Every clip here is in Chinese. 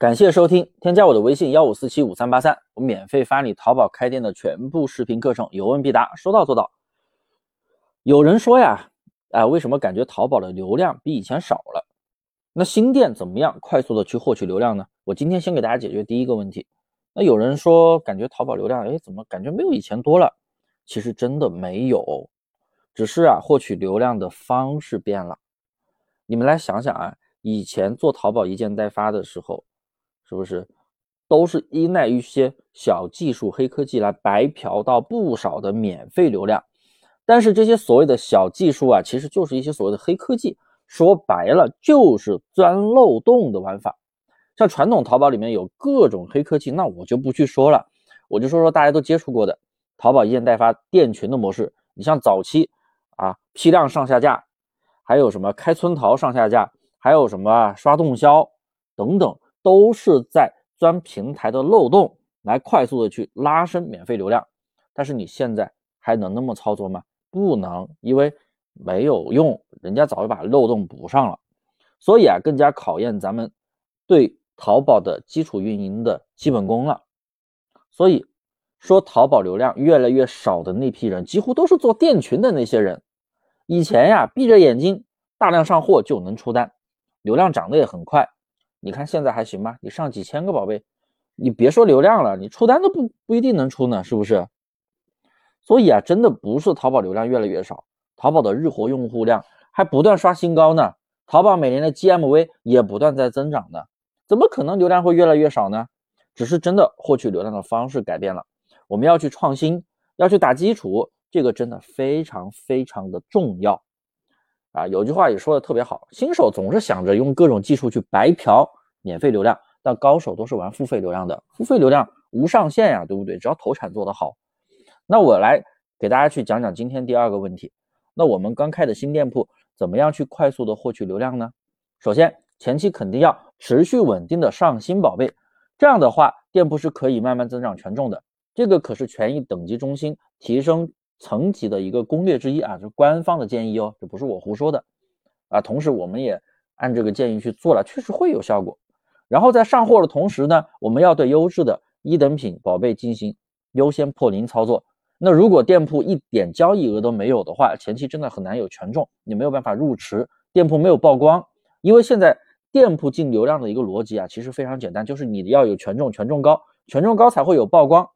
感谢收听，添加我的微信幺五四七五三八三，我免费发你淘宝开店的全部视频课程，有问必答，说到做到。有人说呀，啊，为什么感觉淘宝的流量比以前少了？那新店怎么样快速的去获取流量呢？我今天先给大家解决第一个问题。那有人说感觉淘宝流量，哎，怎么感觉没有以前多了？其实真的没有，只是啊，获取流量的方式变了。你们来想想啊，以前做淘宝一件代发的时候。是不是都是依赖一些小技术、黑科技来白嫖到不少的免费流量？但是这些所谓的小技术啊，其实就是一些所谓的黑科技，说白了就是钻漏洞的玩法。像传统淘宝里面有各种黑科技，那我就不去说了，我就说说大家都接触过的淘宝一件代发店群的模式。你像早期啊，批量上下架，还有什么开村淘上下架，还有什么刷动销等等。都是在钻平台的漏洞来快速的去拉升免费流量，但是你现在还能那么操作吗？不能，因为没有用，人家早就把漏洞补上了。所以啊，更加考验咱们对淘宝的基础运营的基本功了。所以说，淘宝流量越来越少的那批人，几乎都是做店群的那些人。以前呀，闭着眼睛大量上货就能出单，流量涨得也很快。你看现在还行吧？你上几千个宝贝，你别说流量了，你出单都不不一定能出呢，是不是？所以啊，真的不是淘宝流量越来越少，淘宝的日活用户量还不断刷新高呢，淘宝每年的 GMV 也不断在增长呢，怎么可能流量会越来越少呢？只是真的获取流量的方式改变了，我们要去创新，要去打基础，这个真的非常非常的重要。啊，有句话也说的特别好，新手总是想着用各种技术去白嫖免费流量，但高手都是玩付费流量的，付费流量无上限呀，对不对？只要投产做得好。那我来给大家去讲讲今天第二个问题。那我们刚开的新店铺，怎么样去快速的获取流量呢？首先，前期肯定要持续稳定的上新宝贝，这样的话，店铺是可以慢慢增长权重的。这个可是权益等级中心提升。层级的一个攻略之一啊，是官方的建议哦，这不是我胡说的啊。同时，我们也按这个建议去做了，确实会有效果。然后在上货的同时呢，我们要对优质的一等品宝贝进行优先破零操作。那如果店铺一点交易额都没有的话，前期真的很难有权重，你没有办法入池，店铺没有曝光。因为现在店铺进流量的一个逻辑啊，其实非常简单，就是你要有权重，权重高，权重高才会有曝光。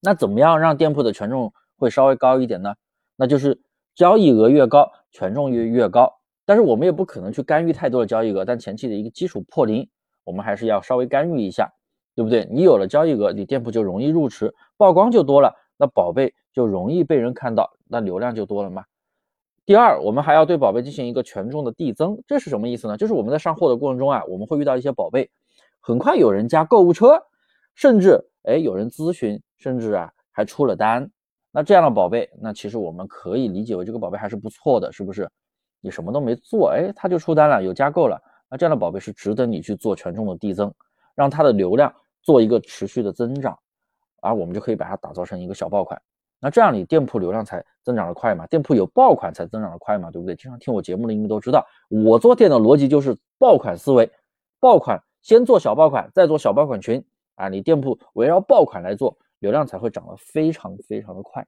那怎么样让店铺的权重？会稍微高一点呢，那就是交易额越高，权重越越高。但是我们也不可能去干预太多的交易额，但前期的一个基础破零，我们还是要稍微干预一下，对不对？你有了交易额，你店铺就容易入池，曝光就多了，那宝贝就容易被人看到，那流量就多了嘛。第二，我们还要对宝贝进行一个权重的递增，这是什么意思呢？就是我们在上货的过程中啊，我们会遇到一些宝贝，很快有人加购物车，甚至哎有人咨询，甚至啊还出了单。那这样的宝贝，那其实我们可以理解为这个宝贝还是不错的，是不是？你什么都没做，哎，他就出单了，有加购了，那这样的宝贝是值得你去做权重的递增，让它的流量做一个持续的增长，而我们就可以把它打造成一个小爆款。那这样你店铺流量才增长的快嘛？店铺有爆款才增长的快嘛？对不对？经常听我节目的应该都知道，我做店的逻辑就是爆款思维，爆款先做小爆款，再做小爆款群啊，你店铺围绕爆款来做。流量才会涨得非常非常的快，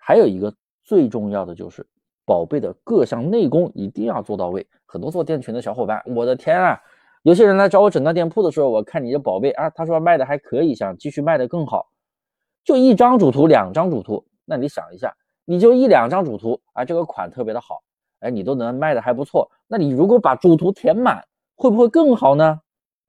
还有一个最重要的就是宝贝的各项内功一定要做到位。很多做店群的小伙伴，我的天啊！有些人来找我诊断店铺的时候，我看你的宝贝啊，他说卖的还可以，想继续卖的更好，就一张主图，两张主图，那你想一下，你就一两张主图啊，这个款特别的好，哎，你都能卖的还不错，那你如果把主图填满，会不会更好呢？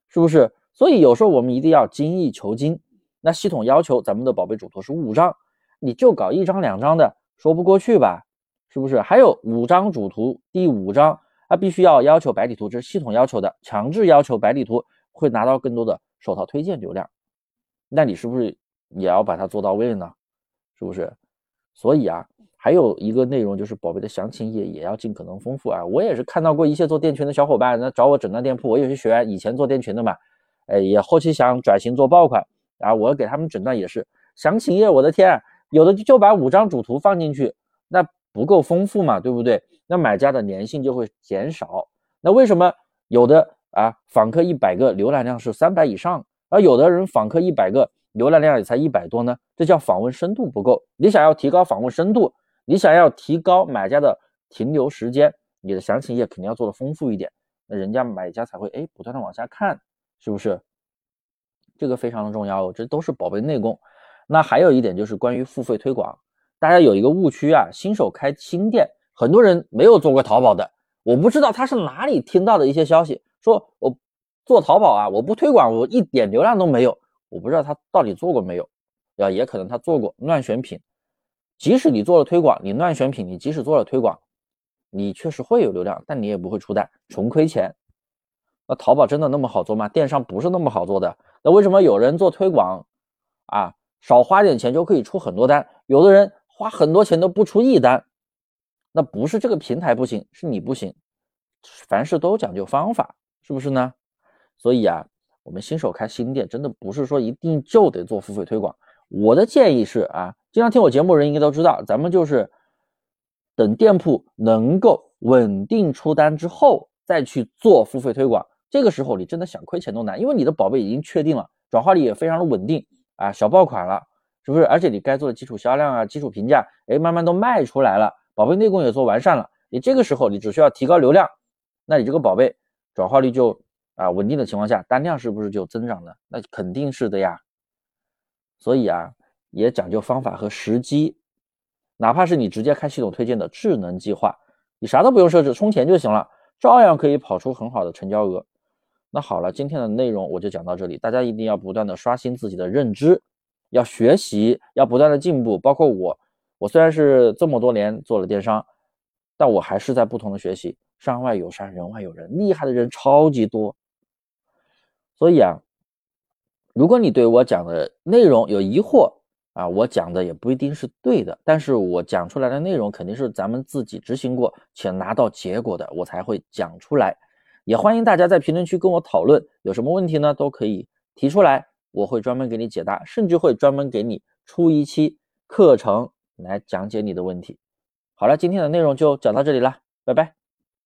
是不是？所以有时候我们一定要精益求精。那系统要求咱们的宝贝主图是五张，你就搞一张两张的，说不过去吧？是不是？还有五张主图，第五张啊，必须要要求白底图，这是系统要求的，强制要求白底图会拿到更多的手淘推荐流量。那你是不是也要把它做到位呢？是不是？所以啊，还有一个内容就是宝贝的详情页也要尽可能丰富啊。我也是看到过一些做店群的小伙伴，那找我诊断店铺，我有些学员以前做店群的嘛，哎，也后期想转型做爆款。啊，我给他们诊断也是详情页，我的天，有的就把五张主图放进去，那不够丰富嘛，对不对？那买家的粘性就会减少。那为什么有的啊，访客一百个浏览量是三百以上，而有的人访客一百个浏览量也才一百多呢，这叫访问深度不够。你想要提高访问深度，你想要提高买家的停留时间，你的详情页肯定要做的丰富一点，那人家买家才会哎不断的往下看，是不是？这个非常的重要哦，这都是宝贝内功。那还有一点就是关于付费推广，大家有一个误区啊，新手开新店，很多人没有做过淘宝的，我不知道他是哪里听到的一些消息，说我做淘宝啊，我不推广，我一点流量都没有，我不知道他到底做过没有，啊，也可能他做过乱选品，即使你做了推广，你乱选品，你即使做了推广，你确实会有流量，但你也不会出单，纯亏钱。那淘宝真的那么好做吗？电商不是那么好做的，那为什么有人做推广啊？少花点钱就可以出很多单，有的人花很多钱都不出一单，那不是这个平台不行，是你不行。凡事都讲究方法，是不是呢？所以啊，我们新手开新店真的不是说一定就得做付费推广。我的建议是啊，经常听我节目的人应该都知道，咱们就是等店铺能够稳定出单之后再去做付费推广。这个时候你真的想亏钱都难，因为你的宝贝已经确定了，转化率也非常的稳定。啊，小爆款了，是不是？而且你该做的基础销量啊、基础评价，哎，慢慢都卖出来了，宝贝内功也做完善了。你这个时候你只需要提高流量，那你这个宝贝转化率就啊稳定的情况下，单量是不是就增长了？那肯定是的呀。所以啊，也讲究方法和时机，哪怕是你直接开系统推荐的智能计划，你啥都不用设置，充钱就行了，照样可以跑出很好的成交额。那好了，今天的内容我就讲到这里。大家一定要不断的刷新自己的认知，要学习，要不断的进步。包括我，我虽然是这么多年做了电商，但我还是在不同的学习。山外有山，人外有人，厉害的人超级多。所以啊，如果你对我讲的内容有疑惑啊，我讲的也不一定是对的，但是我讲出来的内容肯定是咱们自己执行过且拿到结果的，我才会讲出来。也欢迎大家在评论区跟我讨论，有什么问题呢？都可以提出来，我会专门给你解答，甚至会专门给你出一期课程来讲解你的问题。好了，今天的内容就讲到这里了，拜拜。